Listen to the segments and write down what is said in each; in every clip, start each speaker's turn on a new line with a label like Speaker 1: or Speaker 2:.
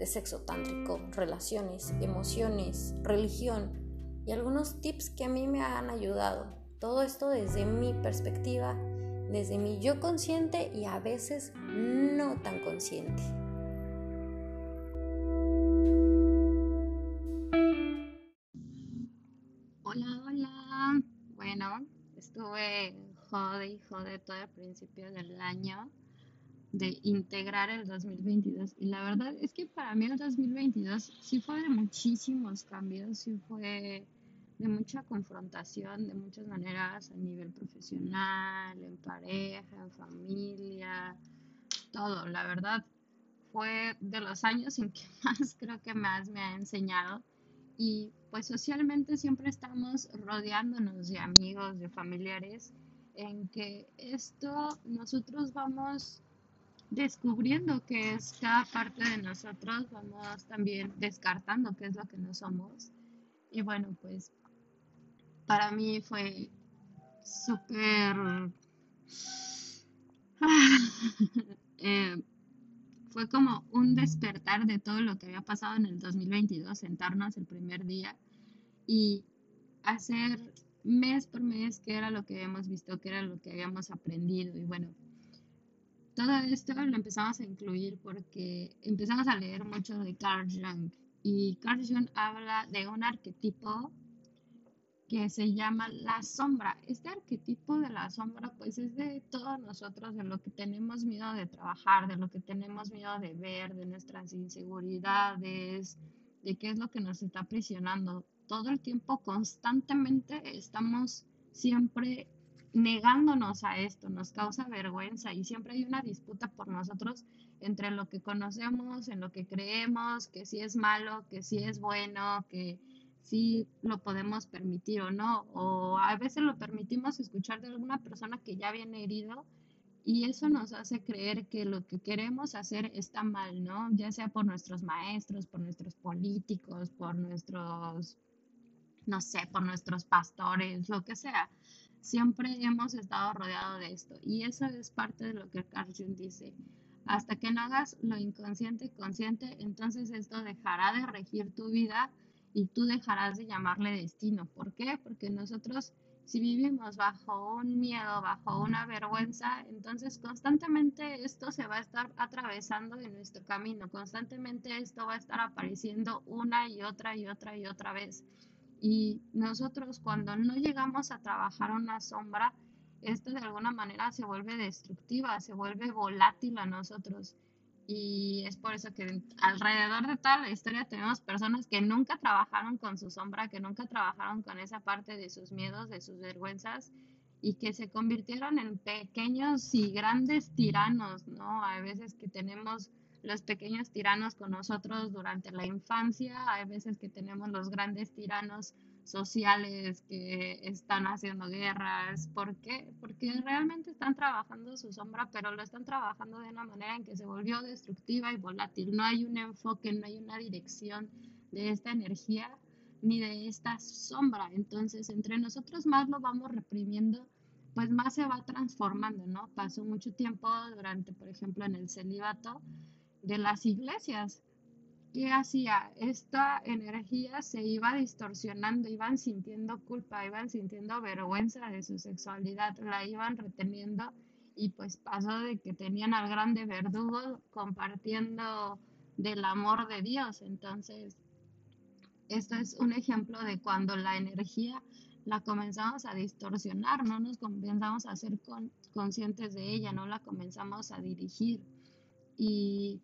Speaker 1: de sexo tántrico, relaciones, emociones, religión y algunos tips que a mí me han ayudado. Todo esto desde mi perspectiva, desde mi yo consciente y a veces no tan consciente.
Speaker 2: Hola, hola. Bueno, estuve jode y jode todo el principio del año de integrar el 2022. Y la verdad es que para mí el 2022 sí fue de muchísimos cambios, sí fue de mucha confrontación de muchas maneras a nivel profesional, en pareja, en familia, todo. La verdad fue de los años en que más creo que más me ha enseñado. Y pues socialmente siempre estamos rodeándonos de amigos, de familiares, en que esto nosotros vamos descubriendo qué es cada parte de nosotros, vamos también descartando qué es lo que no somos. Y bueno, pues para mí fue súper... Eh, fue como un despertar de todo lo que había pasado en el 2022, sentarnos el primer día y hacer mes por mes qué era lo que habíamos visto, qué era lo que habíamos aprendido. Y bueno, todo esto lo empezamos a incluir porque empezamos a leer mucho de Carl Jung y Carl Jung habla de un arquetipo que se llama la sombra. Este arquetipo de la sombra pues es de todos nosotros, de lo que tenemos miedo de trabajar, de lo que tenemos miedo de ver, de nuestras inseguridades, de qué es lo que nos está aprisionando. Todo el tiempo, constantemente, estamos siempre negándonos a esto, nos causa vergüenza y siempre hay una disputa por nosotros entre lo que conocemos, en lo que creemos, que si es malo, que si es bueno, que si lo podemos permitir o no, o a veces lo permitimos escuchar de alguna persona que ya viene herido y eso nos hace creer que lo que queremos hacer está mal, ¿no? Ya sea por nuestros maestros, por nuestros políticos, por nuestros, no sé, por nuestros pastores, lo que sea siempre hemos estado rodeados de esto. Y eso es parte de lo que Carl Jung dice. Hasta que no hagas lo inconsciente consciente, entonces esto dejará de regir tu vida y tú dejarás de llamarle destino. ¿Por qué? Porque nosotros, si vivimos bajo un miedo, bajo una vergüenza, entonces constantemente esto se va a estar atravesando en nuestro camino, constantemente esto va a estar apareciendo una y otra y otra y otra vez. Y nosotros cuando no llegamos a trabajar una sombra, esto de alguna manera se vuelve destructiva, se vuelve volátil a nosotros. Y es por eso que alrededor de toda la historia tenemos personas que nunca trabajaron con su sombra, que nunca trabajaron con esa parte de sus miedos, de sus vergüenzas y que se convirtieron en pequeños y grandes tiranos, ¿no? Hay veces que tenemos los pequeños tiranos con nosotros durante la infancia, hay veces que tenemos los grandes tiranos sociales que están haciendo guerras. ¿Por qué? Porque realmente están trabajando su sombra, pero lo están trabajando de una manera en que se volvió destructiva y volátil. No hay un enfoque, no hay una dirección de esta energía ni de esta sombra. Entonces, entre nosotros más lo vamos reprimiendo, pues más se va transformando, ¿no? Pasó mucho tiempo durante, por ejemplo, en el celibato, de las iglesias. ¿Qué hacía? Esta energía se iba distorsionando, iban sintiendo culpa, iban sintiendo vergüenza de su sexualidad, la iban reteniendo y pues pasó de que tenían al grande verdugo compartiendo del amor de Dios. Entonces, esto es un ejemplo de cuando la energía la comenzamos a distorsionar, no nos comenzamos a ser conscientes de ella, no la comenzamos a dirigir. Y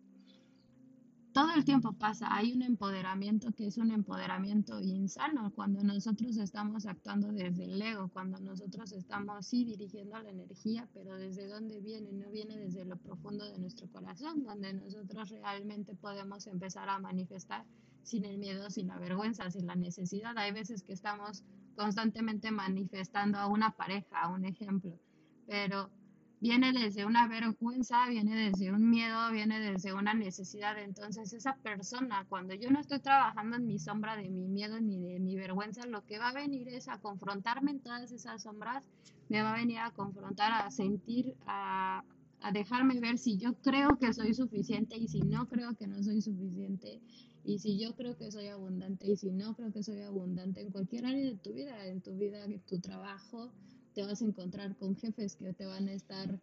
Speaker 2: todo el tiempo pasa, hay un empoderamiento que es un empoderamiento insano cuando nosotros estamos actuando desde el ego, cuando nosotros estamos sí dirigiendo la energía, pero desde dónde viene, no viene desde lo profundo de nuestro corazón, donde nosotros realmente podemos empezar a manifestar sin el miedo, sin la vergüenza, sin la necesidad. Hay veces que estamos constantemente manifestando a una pareja, a un ejemplo, pero viene desde una vergüenza, viene desde un miedo, viene desde una necesidad. Entonces esa persona, cuando yo no estoy trabajando en mi sombra de mi miedo ni de mi vergüenza, lo que va a venir es a confrontarme en todas esas sombras, me va a venir a confrontar, a sentir, a, a dejarme ver si yo creo que soy suficiente y si no creo que no soy suficiente y si yo creo que soy abundante y si no creo que soy abundante en cualquier área de tu vida, en tu vida, en tu trabajo, te vas a encontrar con jefes que te van a estar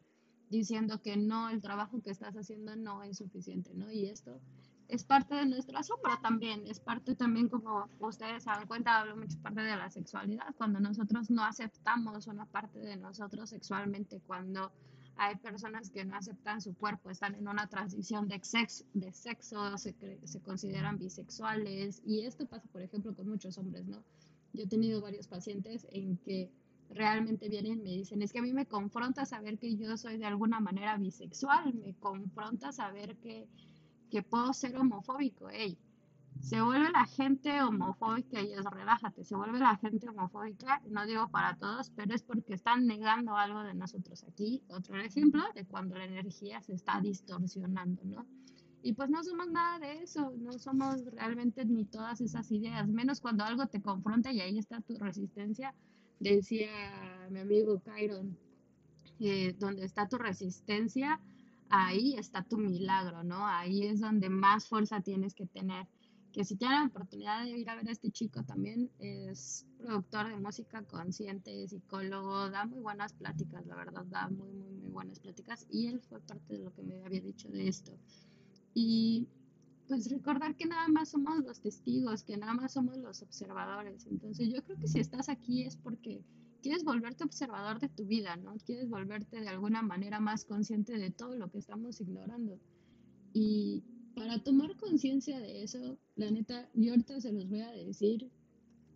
Speaker 2: diciendo que no, el trabajo que estás haciendo no es suficiente, ¿no? Y esto es parte de nuestra sombra también, es parte también, como ustedes se dan cuenta, hablo mucho parte de la sexualidad, cuando nosotros no aceptamos una parte de nosotros sexualmente, cuando hay personas que no aceptan su cuerpo, están en una transición de sexo, de sexo se, se consideran bisexuales y esto pasa, por ejemplo, con muchos hombres, ¿no? Yo he tenido varios pacientes en que realmente vienen y me dicen, es que a mí me confronta saber que yo soy de alguna manera bisexual, me confronta saber que, que puedo ser homofóbico, hey, se vuelve la gente homofóbica y es relájate, se vuelve la gente homofóbica, no digo para todos, pero es porque están negando algo de nosotros aquí. Otro ejemplo de cuando la energía se está distorsionando, ¿no? Y pues no somos nada de eso, no somos realmente ni todas esas ideas, menos cuando algo te confronta y ahí está tu resistencia, decía mi amigo Kyron, eh, donde está tu resistencia, ahí está tu milagro, ¿no? Ahí es donde más fuerza tienes que tener que si tienen la oportunidad de ir a ver a este chico también, es productor de música consciente, psicólogo, da muy buenas pláticas, la verdad, da muy, muy, muy buenas pláticas y él fue parte de lo que me había dicho de esto. Y pues recordar que nada más somos los testigos, que nada más somos los observadores. Entonces yo creo que si estás aquí es porque quieres volverte observador de tu vida, ¿no? Quieres volverte de alguna manera más consciente de todo lo que estamos ignorando. Y para tomar conciencia de eso, la neta, yo ahorita se los voy a decir,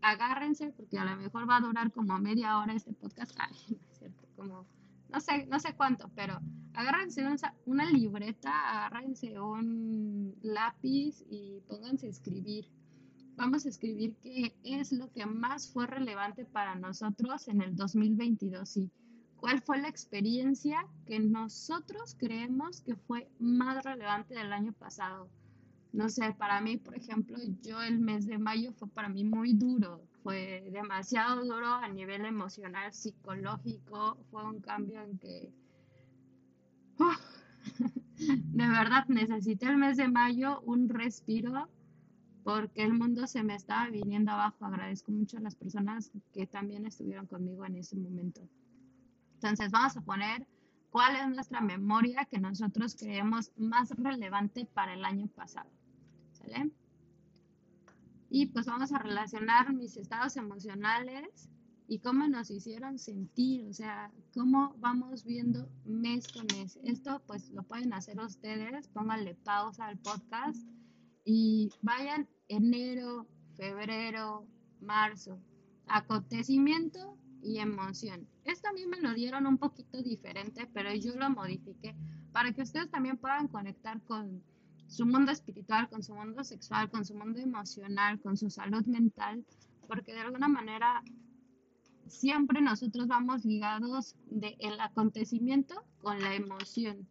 Speaker 2: agárrense, porque a lo mejor va a durar como media hora este podcast, ay, no es cierto, como, no sé, no sé cuánto, pero agárrense una, libreta, agárrense un lápiz y pónganse a escribir. Vamos a escribir qué es lo que más fue relevante para nosotros en el 2022, sí ¿Cuál fue la experiencia que nosotros creemos que fue más relevante del año pasado? No sé, para mí, por ejemplo, yo el mes de mayo fue para mí muy duro, fue demasiado duro a nivel emocional, psicológico, fue un cambio en que de verdad necesité el mes de mayo un respiro porque el mundo se me estaba viniendo abajo. Agradezco mucho a las personas que también estuvieron conmigo en ese momento. Entonces vamos a poner cuál es nuestra memoria que nosotros creemos más relevante para el año pasado. ¿Sale? Y pues vamos a relacionar mis estados emocionales y cómo nos hicieron sentir, o sea, cómo vamos viendo mes con mes. Esto pues lo pueden hacer ustedes, pónganle pausa al podcast y vayan enero, febrero, marzo, acontecimiento y emoción. Esto a mí me lo dieron un poquito diferente, pero yo lo modifiqué para que ustedes también puedan conectar con su mundo espiritual, con su mundo sexual, con su mundo emocional, con su salud mental, porque de alguna manera siempre nosotros vamos ligados del el acontecimiento con la emoción.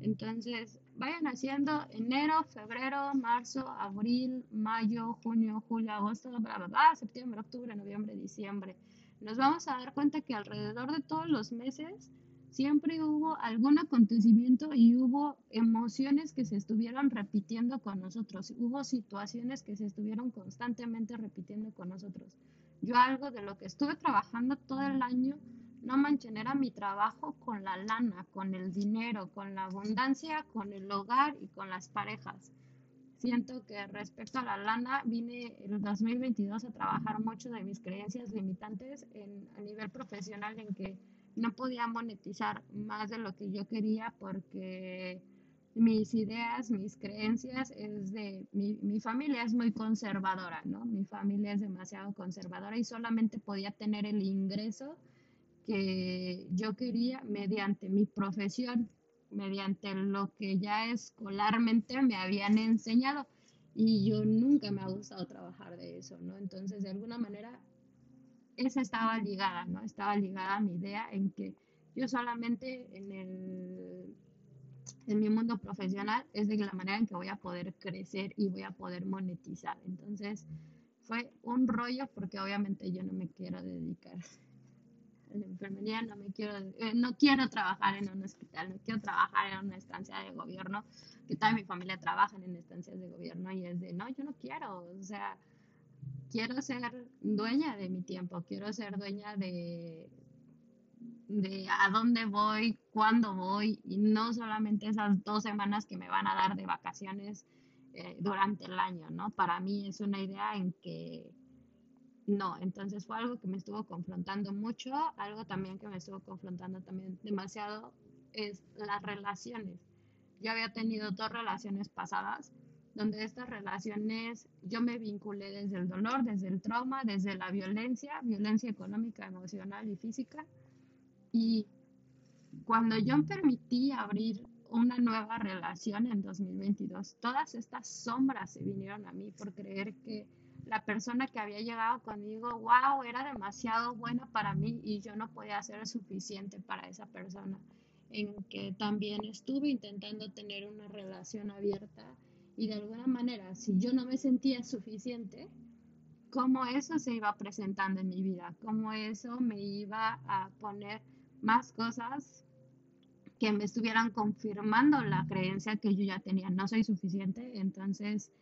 Speaker 2: Entonces, vayan haciendo enero, febrero, marzo, abril, mayo, junio, julio, agosto, bla, bla, bla, septiembre, octubre, noviembre, diciembre nos vamos a dar cuenta que alrededor de todos los meses siempre hubo algún acontecimiento y hubo emociones que se estuvieron repitiendo con nosotros, hubo situaciones que se estuvieron constantemente repitiendo con nosotros. Yo algo de lo que estuve trabajando todo el año, no manchen, era mi trabajo con la lana, con el dinero, con la abundancia, con el hogar y con las parejas. Siento que respecto a la lana vine el 2022 a trabajar mucho de mis creencias limitantes en, a nivel profesional en que no podía monetizar más de lo que yo quería porque mis ideas, mis creencias es de mi, mi familia es muy conservadora, ¿no? Mi familia es demasiado conservadora y solamente podía tener el ingreso que yo quería mediante mi profesión mediante lo que ya escolarmente me habían enseñado. y yo nunca me ha gustado trabajar de eso, ¿no? Entonces, de alguna manera, esa estaba ligada, ¿no? Estaba ligada a mi idea en que yo solamente en el en mi mundo profesional es de la manera en que voy a poder crecer y voy a poder monetizar. Entonces, fue un rollo porque obviamente yo no me quiero dedicar a la enfermería, no me quiero, eh, no quiero trabajar en un hospital, no quiero trabajar en una estancia de gobierno, que toda mi familia trabaja en estancias de gobierno y es de, no, yo no quiero, o sea, quiero ser dueña de mi tiempo, quiero ser dueña de, de a dónde voy, cuándo voy, y no solamente esas dos semanas que me van a dar de vacaciones eh, durante el año, ¿no? Para mí es una idea en que no, entonces fue algo que me estuvo confrontando mucho, algo también que me estuvo confrontando también demasiado es las relaciones. Yo había tenido dos relaciones pasadas, donde estas relaciones yo me vinculé desde el dolor, desde el trauma, desde la violencia, violencia económica, emocional y física. Y cuando yo permití abrir una nueva relación en 2022. Todas estas sombras se vinieron a mí por creer que la persona que había llegado conmigo, wow, era demasiado buena para mí y yo no podía ser suficiente para esa persona. En que también estuve intentando tener una relación abierta y de alguna manera, si yo no me sentía suficiente, cómo eso se iba presentando en mi vida, cómo eso me iba a poner más cosas que me estuvieran confirmando la creencia que yo ya tenía, no soy suficiente, entonces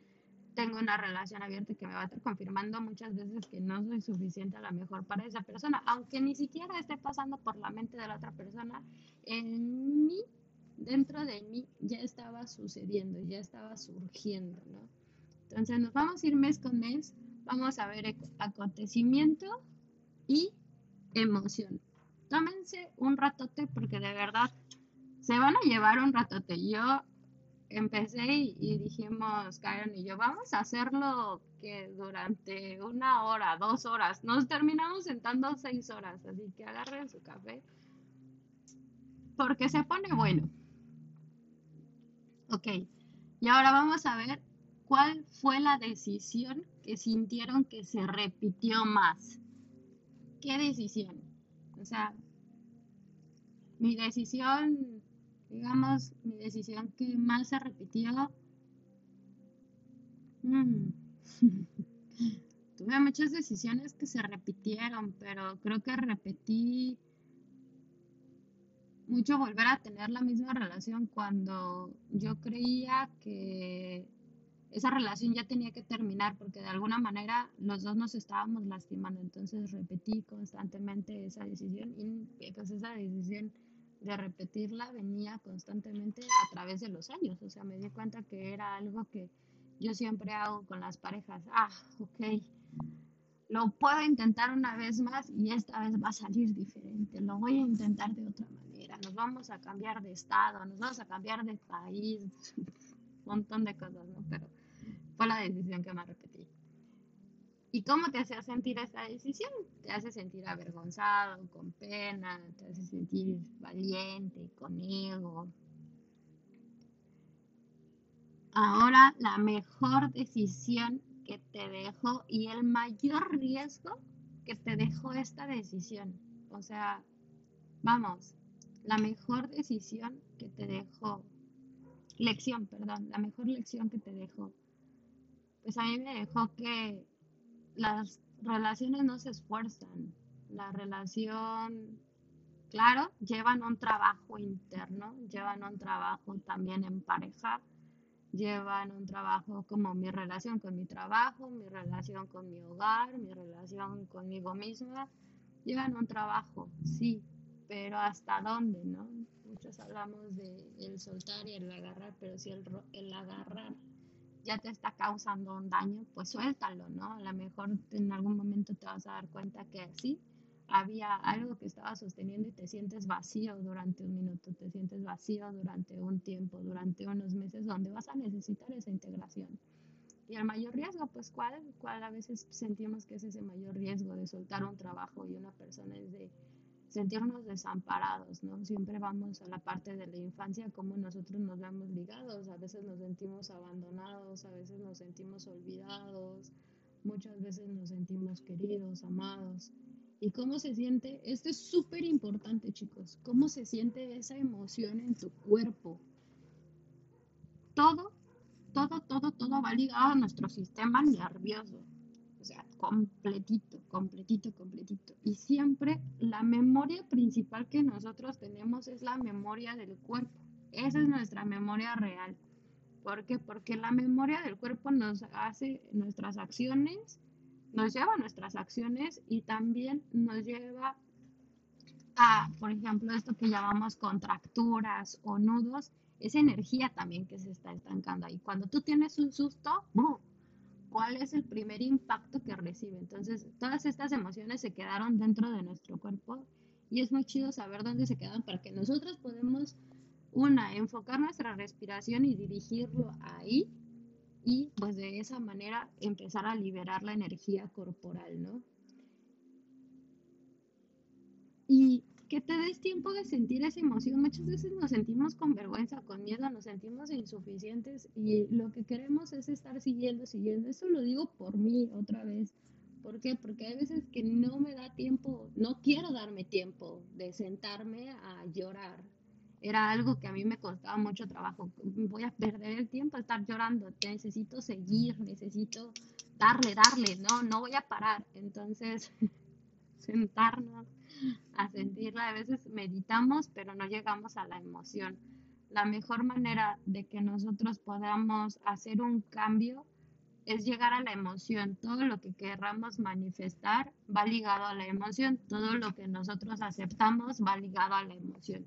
Speaker 2: tengo una relación abierta que me va a estar confirmando muchas veces que no soy suficiente a lo mejor para esa persona, aunque ni siquiera esté pasando por la mente de la otra persona, en mí, dentro de mí, ya estaba sucediendo, ya estaba surgiendo, ¿no? Entonces nos vamos a ir mes con mes, vamos a ver acontecimiento y emoción. Tómense un ratote porque de verdad se van a llevar un ratote. Yo empecé y, dijimos, Karen y yo, vamos a hacerlo que durante una hora, dos horas, nos terminamos sentando seis horas, así que agarren su café, porque se pone bueno. Ok, y ahora vamos a ver cuál fue la decisión que sintieron que se repitió más. ¿Qué decisión? Sea, mi decisión digamos, mi decisión que más se repitió. Mm, tuve muchas decisiones que se repitieron, pero creo que repetí mucho volver a tener la misma relación cuando yo creía que esa relación ya tenía que terminar porque de alguna manera los dos nos estábamos lastimando. Entonces repetí constantemente esa decisión y pues esa decisión de repetirla venía constantemente a través de los años. O sea, me di cuenta que era algo que yo siempre hago con las parejas. Ah, ok. Lo puedo intentar una vez más y esta vez va a salir diferente. Lo voy a intentar de otra manera. Nos vamos a cambiar de estado, nos vamos a cambiar de país, montón de cosas, ¿no? Pero fue la decisión que me repetí. ¿Y cómo te hace sentir esta decisión? Te hace sentir avergonzado, con pena, te hace sentir valiente, con ego. Ahora la mejor decisión que te dejó y el mayor riesgo que te dejó esta decisión. O sea, vamos, la mejor decisión que te dejó, lección, perdón, la mejor lección que te dejó. Pues a mí me dejó que las relaciones no se esfuerzan. La relación, claro, llevan un trabajo interno, llevan un trabajo también en pareja, llevan un trabajo como mi relación con mi trabajo, mi relación con mi hogar, mi relación conmigo misma, llevan un trabajo, sí, pero hasta dónde, ¿no? Muchos hablamos de el soltar y el agarrar, pero si el, el agarrar ya te está causando un daño, pues suéltalo, ¿no? A lo mejor en algún momento te vas a dar cuenta que sí, había algo que estaba sosteniendo y te sientes vacío durante un minuto, te sientes vacío durante un tiempo, durante unos meses donde vas a necesitar esa integración. Y el mayor riesgo, pues, ¿cuál? ¿Cuál a veces sentimos que es ese mayor riesgo de soltar un trabajo y una persona es de, sentirnos desamparados, ¿no? Siempre vamos a la parte de la infancia, como nosotros nos vemos ligados, a veces nos sentimos abandonados, a veces nos sentimos olvidados, muchas veces nos sentimos queridos, amados. ¿Y cómo se siente? Esto es súper importante, chicos. ¿Cómo se siente esa emoción en tu cuerpo? Todo, todo, todo, todo va ligado a nuestro sistema nervioso. Sea, completito, completito, completito. Y siempre la memoria principal que nosotros tenemos es la memoria del cuerpo. Esa es nuestra memoria real. ¿Por qué? Porque la memoria del cuerpo nos hace nuestras acciones nos lleva a nuestras acciones y también nos lleva a, por ejemplo, esto que llamamos contracturas o nudos, esa energía también que se está estancando ahí. Cuando tú tienes un susto, ¿cuál es el primer impacto que recibe? Entonces, todas estas emociones se quedaron dentro de nuestro cuerpo y es muy chido saber dónde se quedan para que nosotros podamos, una, enfocar nuestra respiración y dirigirlo ahí y pues de esa manera empezar a liberar la energía corporal, ¿no? Y que te des tiempo de sentir esa emoción. Muchas veces nos sentimos con vergüenza, con miedo, nos sentimos insuficientes y lo que queremos es estar siguiendo, siguiendo. Eso lo digo por mí otra vez. ¿Por qué? Porque hay veces que no me da tiempo, no quiero darme tiempo de sentarme a llorar, era algo que a mí me costaba mucho trabajo. Voy a perder el tiempo a estar llorando, necesito seguir, necesito darle, darle, no, no voy a parar. Entonces, sentarnos a sentirla, a veces meditamos, pero no llegamos a la emoción. La mejor manera de que nosotros podamos hacer un cambio es llegar a la emoción. Todo lo que querramos manifestar va ligado a la emoción. Todo lo que nosotros aceptamos va ligado a la emoción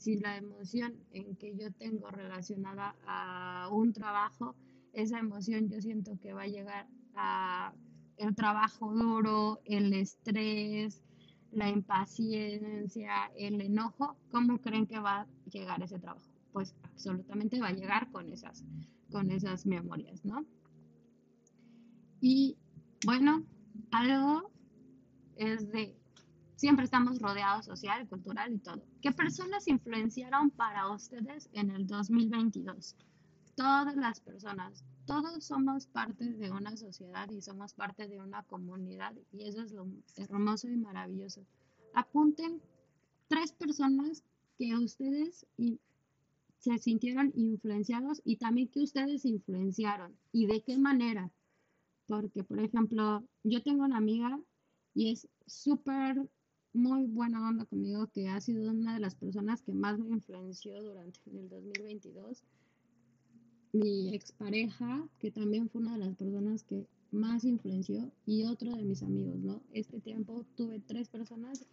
Speaker 2: si la emoción en que yo tengo relacionada a un trabajo, esa emoción yo siento que va a llegar a el trabajo duro, el estrés, la impaciencia, el enojo, ¿cómo creen que va a llegar ese trabajo? Pues absolutamente va a llegar con esas, con esas memorias, ¿no? Y bueno, algo es de Siempre estamos rodeados social, cultural y todo. ¿Qué personas influenciaron para ustedes en el 2022? Todas las personas. Todos somos parte de una sociedad y somos parte de una comunidad y eso es lo hermoso y maravilloso. Apunten tres personas que ustedes se sintieron influenciados y también que ustedes influenciaron y de qué manera. Porque, por ejemplo, yo tengo una amiga y es súper muy buena onda conmigo, que ha sido una de las personas que más me influenció durante el 2022. Mi expareja, que también fue una de las personas que más influenció, y otro de mis amigos, ¿no? Este tiempo tuve tres personas,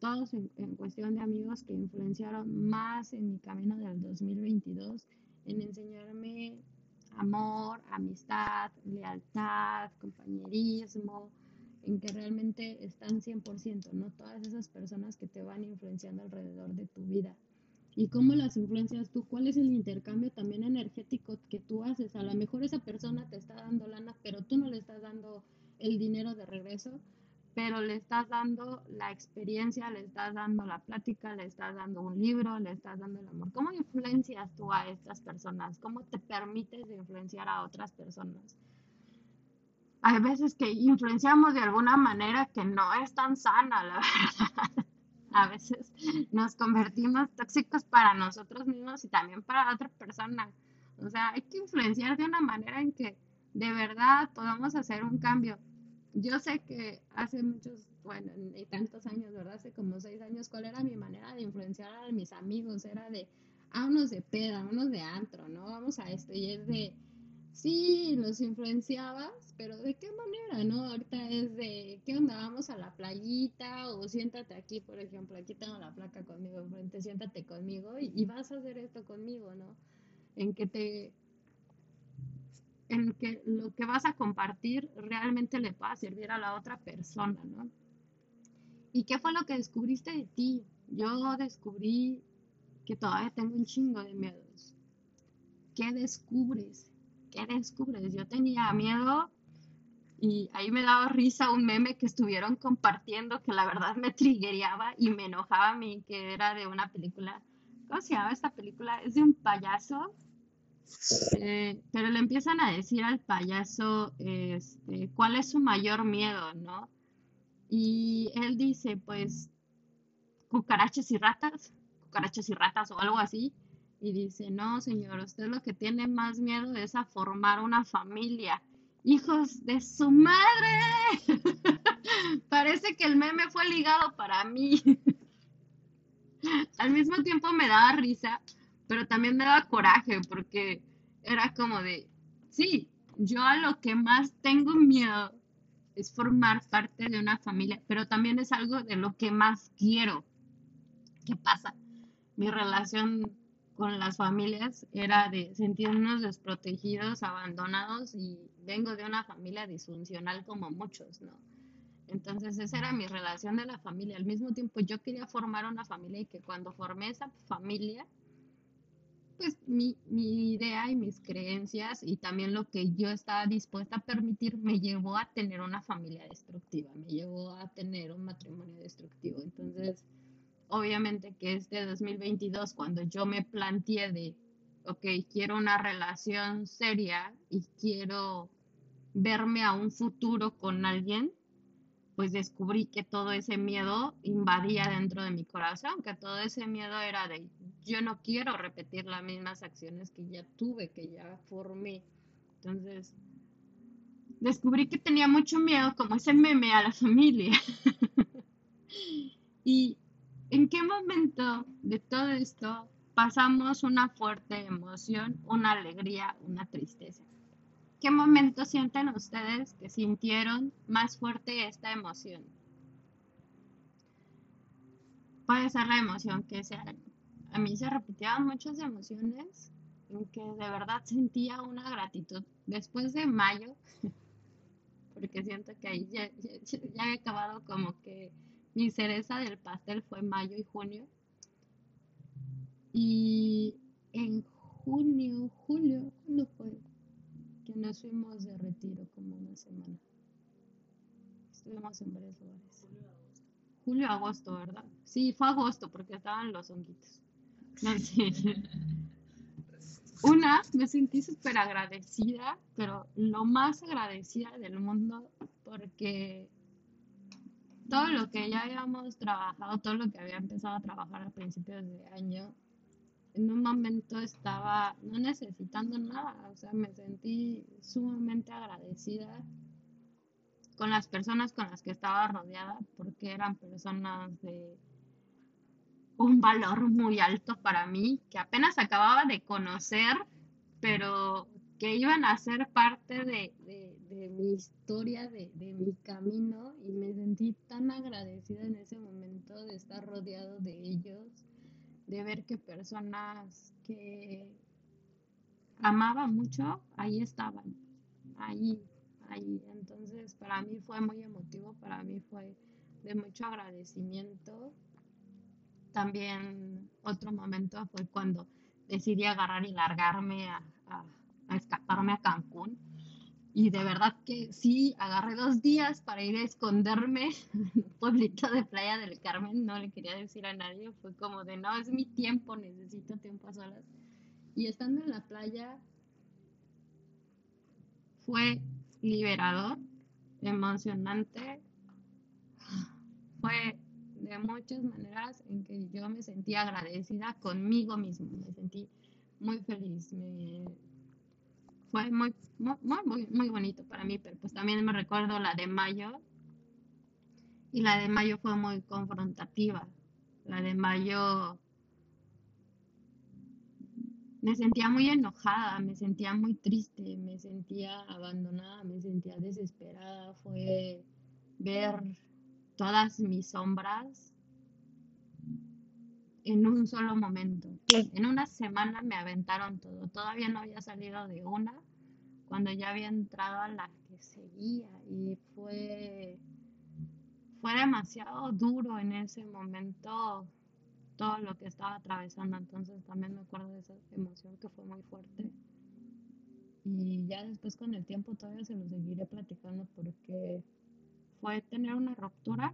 Speaker 2: todos en, en cuestión de amigos, que influenciaron más en mi camino del 2022, en enseñarme amor, amistad, lealtad, compañerismo, en que realmente están 100%, ¿no? Todas esas personas que te van influenciando alrededor de tu vida. ¿Y cómo las influencias tú? ¿Cuál es el intercambio también energético que tú haces? A lo mejor esa persona te está dando lana, pero tú no le estás dando el dinero de regreso, pero le estás dando la experiencia, le estás dando la plática, le estás dando un libro, le estás dando el amor. ¿Cómo influencias tú a estas personas? ¿Cómo te permites influenciar a otras personas? hay veces que influenciamos de alguna manera que no es tan sana, la verdad. A veces nos convertimos tóxicos para nosotros mismos y también para otra persona. O sea, hay que influenciar de una manera en que de verdad podamos hacer un cambio. Yo sé que hace muchos, bueno, y tantos años, ¿verdad? Hace como seis años, ¿cuál era mi manera de influenciar a mis amigos? Era de, vámonos de peda, vámonos de antro, ¿no? Vamos a esto. Y es de, Sí, los influenciabas, pero ¿de qué manera, no? Ahorita es de, ¿qué onda? Vamos a la playita o siéntate aquí, por ejemplo, aquí tengo la placa conmigo enfrente, siéntate conmigo y, vas a hacer esto conmigo, ¿no? En que te, en que lo que vas a compartir realmente le va a servir a la otra persona, ¿no? ¿Y qué fue lo que descubriste de ti? Yo descubrí que todavía tengo un chingo de miedos. ¿Qué descubres? ¿Qué descubres? Yo tenía miedo Y ahí me daba risa un meme que estuvieron compartiendo que la verdad me trigueaba y me enojaba a mí, que era de una película. ¿Cómo se llama esta película? Es de un payaso. Eh, pero le empiezan a decir al payaso este, cuál es su mayor miedo, ¿no? Y él dice, pues, cucarachas y ratas, cucarachas y ratas o algo así. Y dice, no, señor, usted lo que tiene más miedo es a formar una familia hijos de su madre. Parece que el meme fue ligado para mí. Al mismo tiempo me daba risa, pero también me daba coraje porque era como de, sí, yo a lo que más tengo miedo es formar parte de una familia, pero también es algo de lo que más quiero. ¿Qué pasa? Mi relación con las familias era de sentirnos desprotegidos, abandonados y vengo de una familia disfuncional como muchos, ¿no? Entonces esa era mi relación de la familia. Al mismo tiempo yo quería formar una familia y que cuando formé esa familia, pues mi, mi idea y mis creencias y también lo que yo estaba dispuesta a permitir me llevó a tener una familia destructiva, me llevó a tener un matrimonio destructivo. Entonces obviamente que este 2022, cuando yo me planteé de, ok, quiero una relación seria y quiero verme a un futuro con alguien, pues descubrí que todo ese miedo invadía dentro de mi corazón, que todo ese miedo era de, yo no quiero repetir las mismas acciones que ya tuve, que ya formé. Entonces, descubrí que tenía mucho miedo, como ese meme a la familia. y ¿En qué momento de todo esto pasamos una fuerte emoción, una alegría, una tristeza? ¿Qué momento sienten ustedes que sintieron más fuerte esta emoción? Puede ser la emoción que sea. A mí se repetían muchas emociones en que de verdad sentía una gratitud. Después de mayo, porque siento que ahí ya, ya acabado como que mi cereza del pastel fue mayo y junio. Y en junio, julio, ¿cuándo fue? Que nos fuimos de retiro como una semana. Estuvimos en varios lugares. Julio, agosto, ¿verdad? Sí, fue agosto porque estaban los honguitos. Una, me sentí súper agradecida, pero lo más agradecida del mundo porque todo lo que ya habíamos trabajado, todo lo que había empezado a trabajar a principios de año, en un momento estaba no necesitando nada, o sea, me sentí sumamente agradecida con las personas con las que estaba rodeada, porque eran personas de un valor muy alto para mí, que apenas acababa de conocer, pero que iban a ser parte de, mi historia, de, mi camino, y me sentí tan agradecida en ese momento de estar rodeado de ellos, de ver que personas que amaba mucho, ahí estaban, ahí, ahí. Entonces, para mí fue muy emotivo, para mí fue de mucho agradecimiento. También otro momento fue cuando decidí agarrar y largarme a a escaparme a Cancún. Y de verdad que sí, agarré dos días para ir a esconderme en un pueblito de Playa del Carmen. No le quería decir a nadie. Fue como de, no, es mi tiempo, necesito tiempo a solas. Y estando en la playa fue liberador, emocionante. Fue de muchas maneras en que yo me sentí agradecida conmigo mismo. Me sentí muy feliz. Fue muy, muy, muy, bonito para mí, pero pues también me recuerdo la de mayo y la de mayo fue muy confrontativa. La de mayo me sentía muy enojada, me sentía muy triste, me sentía abandonada, me sentía desesperada. Fue ver todas mis sombras en un solo momento. En una semana me aventaron todo. Todavía no había salido de una cuando ya había entrado a la que seguía y fue fue demasiado duro en ese momento todo lo que estaba atravesando. Entonces también me acuerdo de esa emoción que fue muy fuerte. y ya después con el tiempo todavía se lo seguiré platicando porque fue tener una ruptura.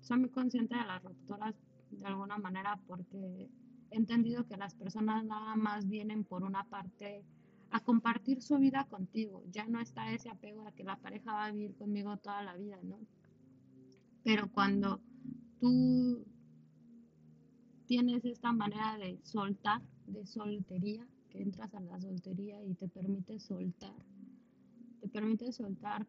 Speaker 2: Soy muy consciente de las rupturas de alguna manera porque he entendido que las personas nada más vienen por una parte a compartir su vida contigo. Ya no está ese apego a que la pareja va a vivir conmigo toda la vida, ¿no? Pero cuando tú tienes esta manera de soltar, de soltería, que entras a la soltería y te permite soltar, te permite soltar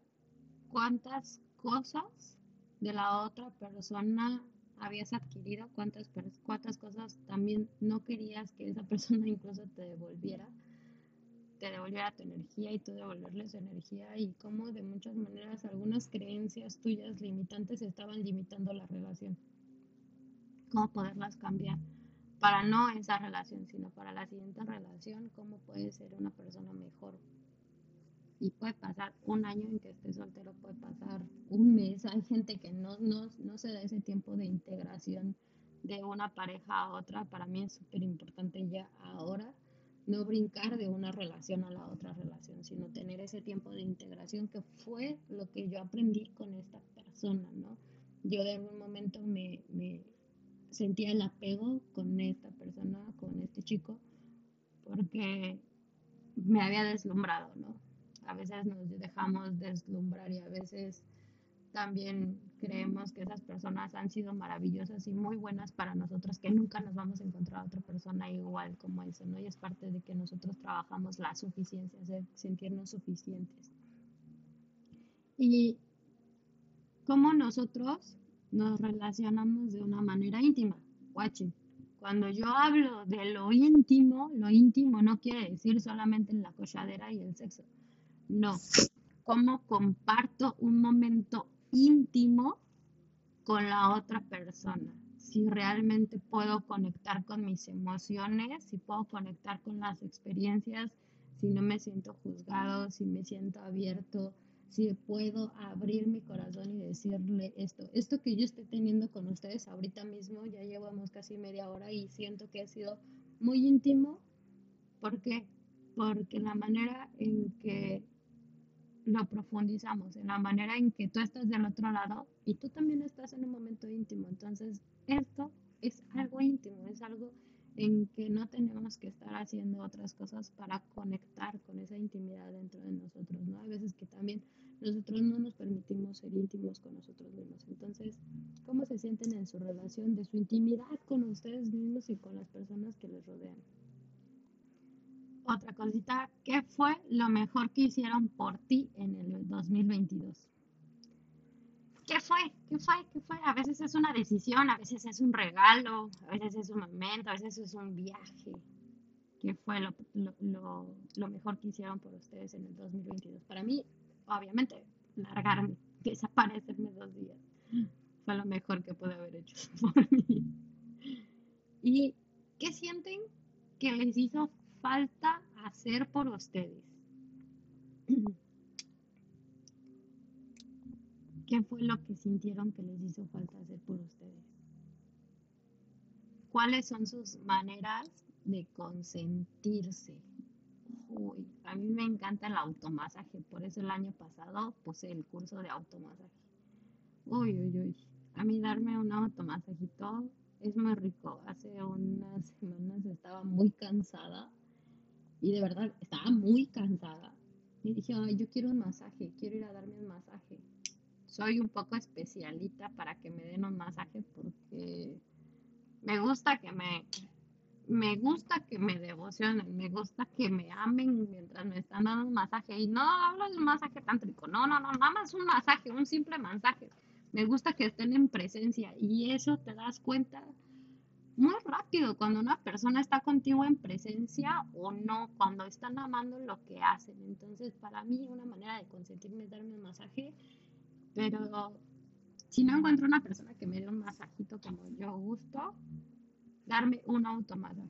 Speaker 2: cuántas cosas de la otra persona habías adquirido, cuántas, cuántas cosas también no querías que esa persona incluso te devolviera, te devolviera tu energía y tú devolverle su energía y cómo de muchas maneras algunas creencias tuyas limitantes estaban limitando la relación. Cómo poderlas cambiar para no esa relación, sino para la siguiente relación, cómo puedes ser una persona mejor. Y puede pasar un año en que estés soltero, puede pasar un mes. Hay gente que no, no, no se da ese tiempo de integración de una pareja a otra. Para mí es súper importante ya ahora no brincar de una relación a la otra relación, sino tener ese tiempo de integración que fue lo que yo aprendí con esta persona, ¿no? Yo de algún momento me, me sentía el apego con esta persona, con este chico, porque me había deslumbrado, ¿no? A veces nos dejamos deslumbrar y a veces también creemos que esas personas han sido maravillosas y muy buenas para nosotros, que nunca nos vamos a encontrar a otra persona igual como eso, ¿no? Y es parte de que nosotros trabajamos la suficiencia, sentirnos suficientes. Y cómo nosotros nos relacionamos de una manera íntima. Guache, cuando yo hablo de lo íntimo, lo íntimo no quiere decir solamente la cochadera y el sexo. No, cómo comparto un momento íntimo con la otra persona. Si realmente puedo conectar con mis emociones, si puedo conectar con las experiencias, si no me siento juzgado, si me siento abierto, si puedo abrir mi corazón y decirle esto. Esto que yo estoy teniendo con ustedes ahorita mismo, ya llevamos casi media hora y siento que ha sido muy íntimo. ¿Por qué? Porque la manera en que lo profundizamos, en la manera en que tú estás del otro lado y tú también estás en un momento íntimo. Entonces, esto es algo íntimo, es algo en que no tenemos que estar haciendo otras cosas para conectar con esa intimidad dentro de nosotros, ¿no? Hay veces que también nosotros no nos permitimos ser íntimos con nosotros mismos. Entonces, ¿cómo se sienten en su relación de su intimidad con ustedes mismos y con las personas que les rodean? Otra cosita, ¿qué fue lo mejor que hicieron por ti en el 2022? ¿Qué fue? ¿Qué fue? ¿Qué fue? A veces es una decisión, a veces es un regalo, a veces es un momento, a veces es un viaje. ¿Qué fue lo, lo mejor que hicieron por ustedes en el 2022? Para mí, obviamente, largarme, desaparecerme dos días. Fue lo mejor que pude haber hecho por mí. ¿Y qué sienten que les hizo falta hacer por ustedes? ¿Qué fue lo que sintieron que les hizo falta hacer por ustedes? ¿Cuáles son sus maneras de consentirse? Uy, a mí me encanta el automasaje, por eso el año pasado puse el curso de automasaje. Uy, uy, uy. A mí darme un automasajito es muy rico. Hace unas semanas estaba muy cansada y de verdad estaba muy cansada. Y dije, ay, yo quiero un masaje, quiero ir a darme un masaje soy un poco especialita para que me den un masaje porque me gusta que me me gusta que me devocionen, me gusta que me amen mientras me están dando un masaje. Y no hablo de un masaje tántrico, no, no, no, nada más un masaje, un simple masaje. Me gusta que estén en presencia y eso te das cuenta muy rápido cuando una persona está contigo en presencia o no, cuando están amando lo que hacen. Entonces, para mí, una manera de consentirme es darme un masaje pero si no encuentro una persona que me dé un masajito como yo gusto, darme un automasaje,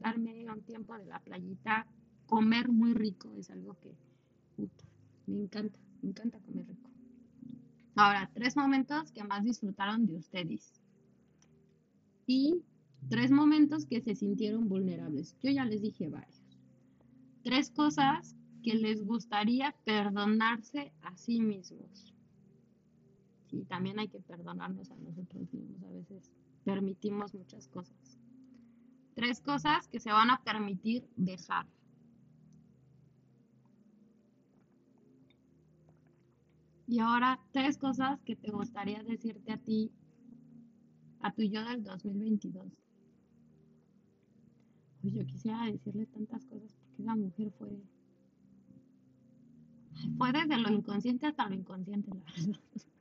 Speaker 2: darme un tiempo de la playita, comer muy rico es algo que me encanta, me encanta comer rico. Ahora, tres momentos que más disfrutaron de ustedes. Y tres momentos que se sintieron vulnerables. Yo ya les dije varios. Tres cosas que les gustaría perdonarse a sí mismos. Sí, también hay que perdonarnos a nosotros mismos. A veces permitimos muchas cosas. Tres cosas que se van a permitir dejar. Y ahora, tres cosas que te gustaría decirte a ti, a tu yo del 2022. Pues yo quisiera decirle tantas cosas porque esa mujer fue. Fue desde lo inconsciente hasta lo inconsciente, la verdad.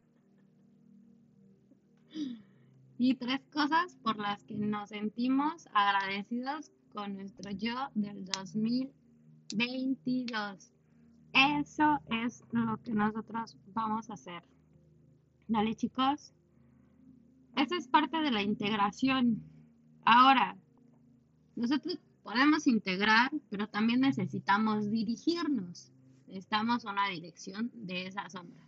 Speaker 2: Y tres cosas por las que nos sentimos agradecidos con nuestro yo del 2022. Eso es lo que nosotros vamos a hacer. Dale chicos. Eso es parte de la integración. Ahora, nosotros podemos integrar, pero también necesitamos dirigirnos. Necesitamos una dirección de esa sombra.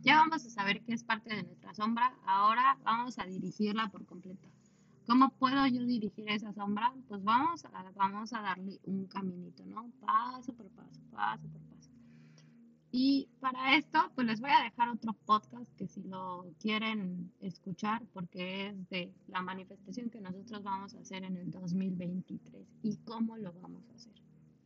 Speaker 2: Ya vamos a saber qué es parte de nuestra sombra. Ahora vamos a dirigirla por completo. ¿Cómo puedo yo dirigir esa sombra? Pues vamos a, vamos a darle un caminito, ¿no? Paso por paso, paso por paso. Y para esto, pues les voy a dejar otro podcast que si lo quieren escuchar, porque es de la manifestación que nosotros vamos a hacer en el 2023 y cómo lo vamos a hacer.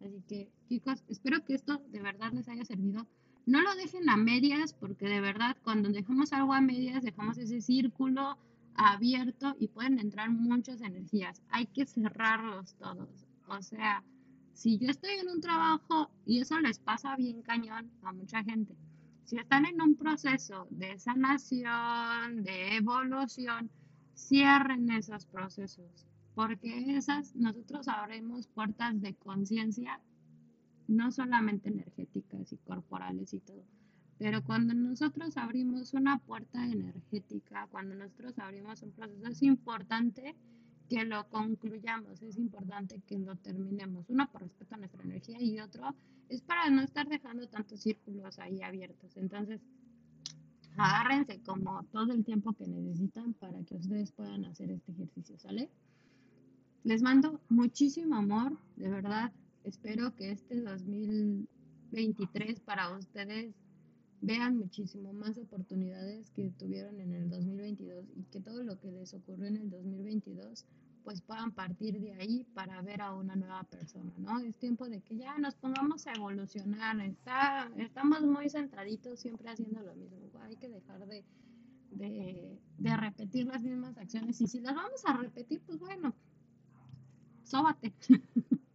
Speaker 2: Así que, chicos, espero que esto de verdad les haya servido. No lo dejen a medias, porque de verdad, cuando dejamos algo a medias, dejamos ese círculo abierto y pueden entrar muchas energías. Hay que cerrarlos todos. O sea, si yo estoy en un trabajo y eso les pasa bien cañón a mucha gente, si están en un proceso de sanación, de evolución, cierren esos procesos, porque esas nosotros abrimos puertas de conciencia, no solamente energéticas y corporales y todo, pero cuando nosotros abrimos una puerta energética, cuando nosotros abrimos un proceso, es importante que lo concluyamos, es importante que lo terminemos. Uno por respeto a nuestra energía y otro es para no estar dejando tantos círculos ahí abiertos. Entonces, agárrense como todo el tiempo que necesitan para que ustedes puedan hacer este ejercicio, ¿sale? Les mando muchísimo amor, de verdad. Espero que este 2023 para ustedes vean muchísimo más oportunidades que tuvieron en el 2022 y que todo lo que les ocurrió en el 2022 pues puedan partir de ahí para ver a una nueva persona, ¿no? Es tiempo de que ya nos pongamos a evolucionar, Está, estamos muy centraditos siempre haciendo lo mismo, hay que dejar de, de, de repetir las mismas acciones y si las vamos a repetir, pues bueno, sóbate.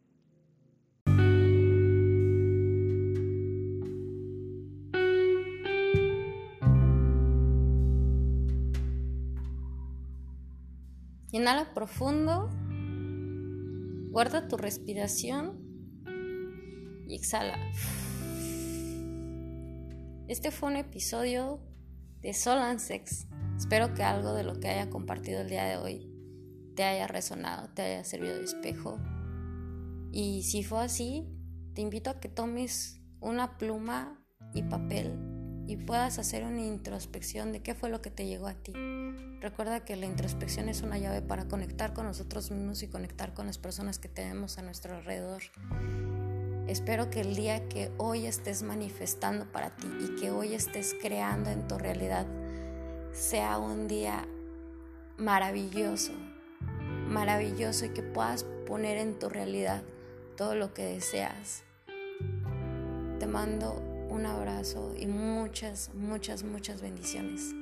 Speaker 1: Inhala profundo, guarda tu respiración y exhala. Este fue un episodio de Sol and Sex. Espero que algo de lo que haya compartido el día de hoy te haya resonado, te haya servido de espejo. Y si fue así, te invito a que tomes una pluma y papel y puedas hacer una introspección de qué fue lo que te llegó a ti. Recuerda que la introspección es una llave para conectar con nosotros mismos y conectar con las personas que tenemos a nuestro alrededor. Espero que el día que hoy estés manifestando para ti y que hoy estés creando en tu realidad sea un día maravilloso, maravilloso y que puedas poner en tu realidad todo lo que deseas. Te mando un abrazo y muchas, muchas, muchas bendiciones.